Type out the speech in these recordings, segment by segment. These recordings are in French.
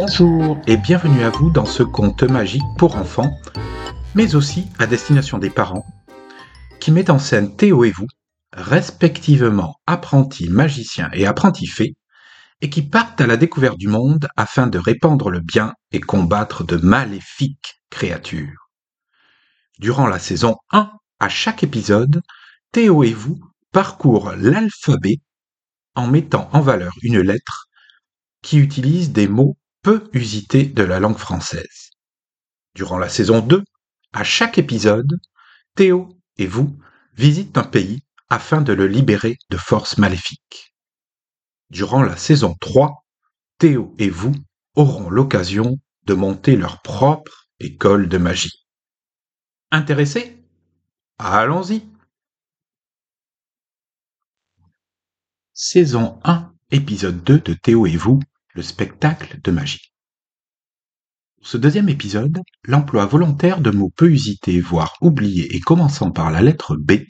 Bonjour et bienvenue à vous dans ce conte magique pour enfants, mais aussi à destination des parents, qui met en scène Théo et vous, respectivement apprentis magiciens et apprentis fées, et qui partent à la découverte du monde afin de répandre le bien et combattre de maléfiques créatures. Durant la saison 1, à chaque épisode, Théo et vous parcourent l'alphabet en mettant en valeur une lettre qui utilise des mots peu usités de la langue française. Durant la saison 2, à chaque épisode, Théo et vous visitent un pays afin de le libérer de forces maléfiques. Durant la saison 3, Théo et vous auront l'occasion de monter leur propre école de magie. Intéressés? Allons-y Saison 1, épisode 2 de Théo et vous, le spectacle de magie. Pour ce deuxième épisode, l'emploi volontaire de mots peu usités, voire oubliés et commençant par la lettre B,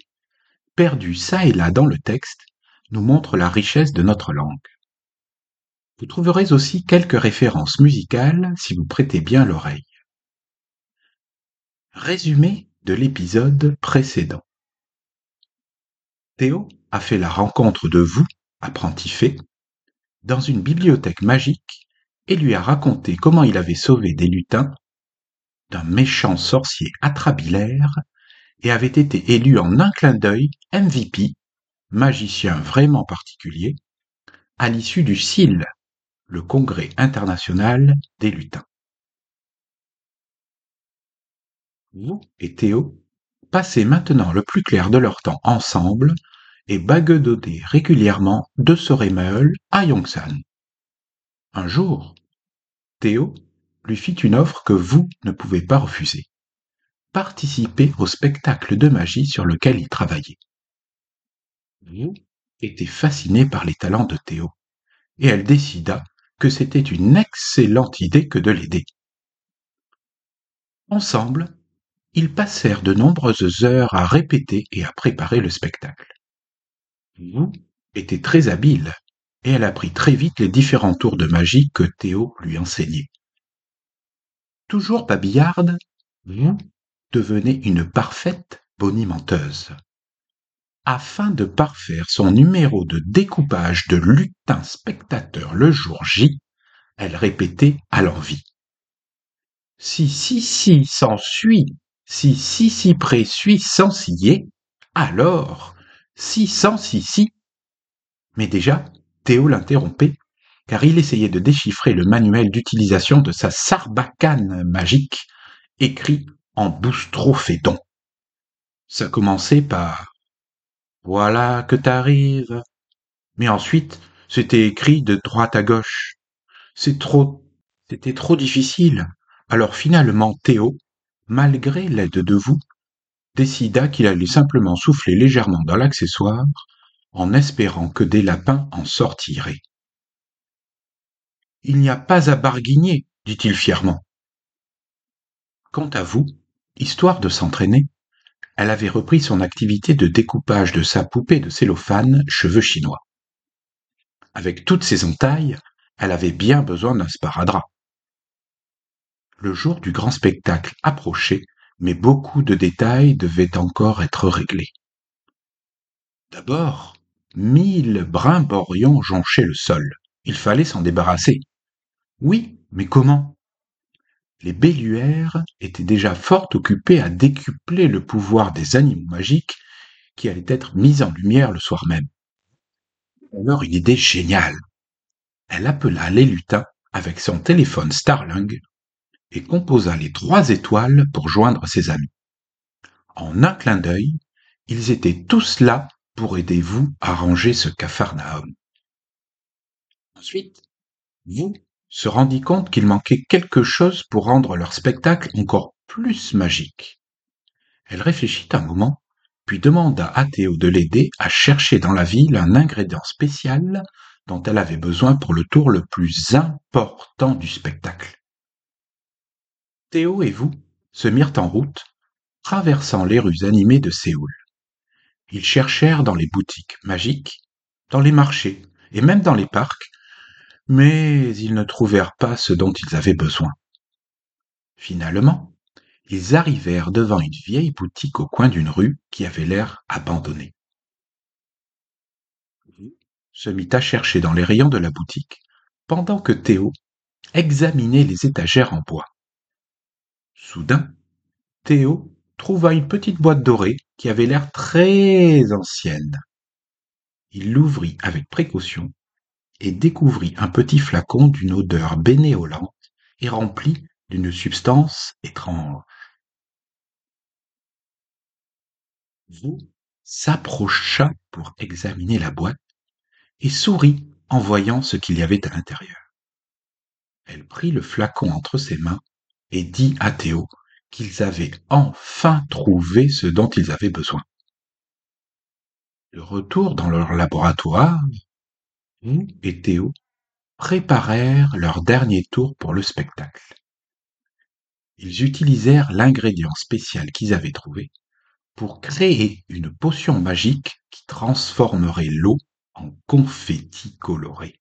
perdu çà et là dans le texte, nous montre la richesse de notre langue. Vous trouverez aussi quelques références musicales si vous prêtez bien l'oreille. Résumé de l'épisode précédent. Théo a fait la rencontre de vous, apprenti fait, dans une bibliothèque magique et lui a raconté comment il avait sauvé des lutins d'un méchant sorcier atrabilaire et avait été élu en un clin d'œil MVP, magicien vraiment particulier, à l'issue du CIL, le Congrès international des lutins. Vous et Théo passez maintenant le plus clair de leur temps ensemble et bagueudodez régulièrement de Soremeul à Yongsan. Un jour, Théo lui fit une offre que vous ne pouvez pas refuser. Participer au spectacle de magie sur lequel il travaillait. Vous était fasciné par les talents de Théo, et elle décida que c'était une excellente idée que de l'aider. Ensemble, ils passèrent de nombreuses heures à répéter et à préparer le spectacle. Était très habile, et elle apprit très vite les différents tours de magie que Théo lui enseignait. Toujours babillarde, vous devenez une parfaite bonimenteuse. Afin de parfaire son numéro de découpage de lutin spectateur le jour J, elle répétait à l'envie. Si si si s'ensuit, si si si près suit sans scier, alors si sans si si. Mais déjà, Théo l'interrompait, car il essayait de déchiffrer le manuel d'utilisation de sa sarbacane magique, écrit en boustrophéton. Ça commençait par Voilà que t'arrives. Mais ensuite, c'était écrit de droite à gauche. C'est trop, c'était trop difficile. Alors finalement, Théo, malgré l'aide de vous, décida qu'il allait simplement souffler légèrement dans l'accessoire en espérant que des lapins en sortiraient. Il n'y a pas à barguigner, dit-il fièrement. Quant à vous, histoire de s'entraîner, elle avait repris son activité de découpage de sa poupée de cellophane cheveux chinois. Avec toutes ses entailles, elle avait bien besoin d'un sparadrap. Le jour du grand spectacle approchait, mais beaucoup de détails devaient encore être réglés. D'abord, Mille brimborions jonchaient le sol. Il fallait s'en débarrasser. Oui, mais comment? Les belluaires étaient déjà fort occupés à décupler le pouvoir des animaux magiques qui allaient être mis en lumière le soir même. Alors une idée géniale. Elle appela les lutins avec son téléphone Starling et composa les trois étoiles pour joindre ses amis. En un clin d'œil, ils étaient tous là pour aider vous à ranger ce capharnaüm. Ensuite, vous se rendit compte qu'il manquait quelque chose pour rendre leur spectacle encore plus magique. Elle réfléchit un moment, puis demanda à Théo de l'aider à chercher dans la ville un ingrédient spécial dont elle avait besoin pour le tour le plus important du spectacle. Théo et vous se mirent en route, traversant les rues animées de Séoul. Ils cherchèrent dans les boutiques magiques, dans les marchés et même dans les parcs, mais ils ne trouvèrent pas ce dont ils avaient besoin. Finalement, ils arrivèrent devant une vieille boutique au coin d'une rue qui avait l'air abandonnée. se mit à chercher dans les rayons de la boutique, pendant que Théo examinait les étagères en bois. Soudain, Théo trouva une petite boîte dorée qui avait l'air très ancienne. Il l'ouvrit avec précaution et découvrit un petit flacon d'une odeur bénéolente et rempli d'une substance étrange. Vous s'approcha pour examiner la boîte et sourit en voyant ce qu'il y avait à l'intérieur. Elle prit le flacon entre ses mains et dit à Théo qu'ils avaient enfin trouvé ce dont ils avaient besoin. De retour dans leur laboratoire, vous et Théo préparèrent leur dernier tour pour le spectacle. Ils utilisèrent l'ingrédient spécial qu'ils avaient trouvé pour créer une potion magique qui transformerait l'eau en confetti coloré.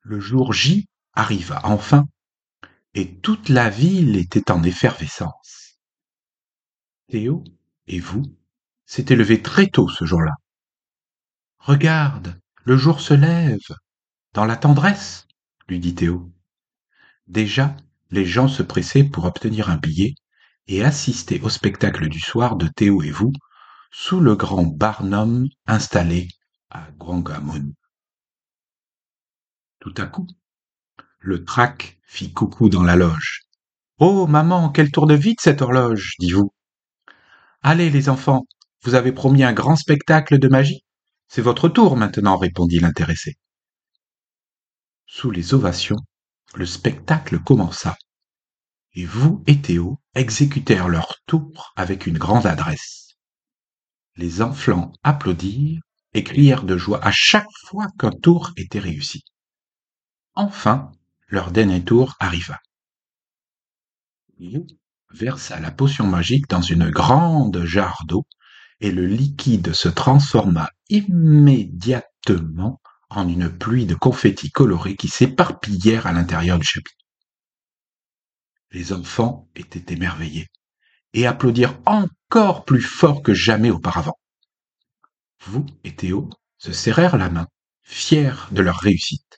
Le jour J arriva enfin, et toute la ville était en effervescence. Théo et vous s'étaient levés très tôt ce jour-là. Regarde, le jour se lève, dans la tendresse, lui dit Théo. Déjà, les gens se pressaient pour obtenir un billet et assister au spectacle du soir de Théo et vous sous le grand Barnum installé à Gwangamun. Tout à coup, le trac fit coucou dans la loge. Oh, maman, quelle tour de vide cette horloge, dit vous. Allez, les enfants, vous avez promis un grand spectacle de magie. C'est votre tour maintenant, répondit l'intéressé. Sous les ovations, le spectacle commença et vous et Théo exécutèrent leur tour avec une grande adresse. Les enfants applaudirent et crièrent de joie à chaque fois qu'un tour était réussi. Enfin, leur dernier tour arriva. Vous versa la potion magique dans une grande jarre d'eau et le liquide se transforma immédiatement en une pluie de confettis colorés qui s'éparpillèrent à l'intérieur du chapitre. Les enfants étaient émerveillés et applaudirent encore plus fort que jamais auparavant. Vous et Théo se serrèrent la main, fiers de leur réussite.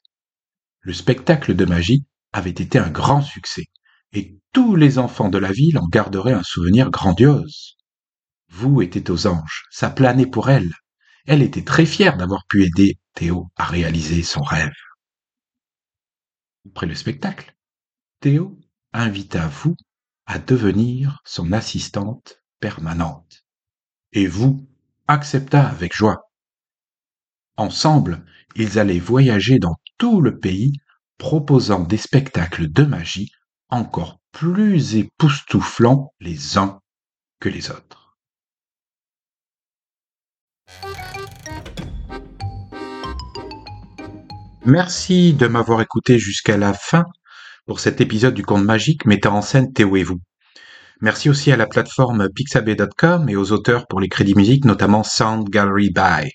Le spectacle de magie avait été un grand succès, et tous les enfants de la ville en garderaient un souvenir grandiose. Vous étiez aux anges, ça planait pour elle. Elle était très fière d'avoir pu aider Théo à réaliser son rêve. Après le spectacle, Théo invita vous à devenir son assistante permanente. Et vous accepta avec joie. Ensemble, ils allaient voyager dans tout le pays, proposant des spectacles de magie encore plus époustouflants les uns que les autres. Merci de m'avoir écouté jusqu'à la fin pour cet épisode du conte magique mettant en scène Théo et vous. Merci aussi à la plateforme pixabay.com et aux auteurs pour les crédits musiques, notamment Sound Gallery By.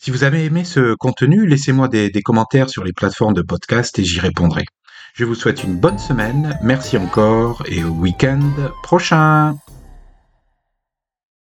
Si vous avez aimé ce contenu, laissez-moi des, commentaires sur les plateformes de podcast et j'y répondrai. Je vous souhaite une bonne semaine, merci encore et au week-end prochain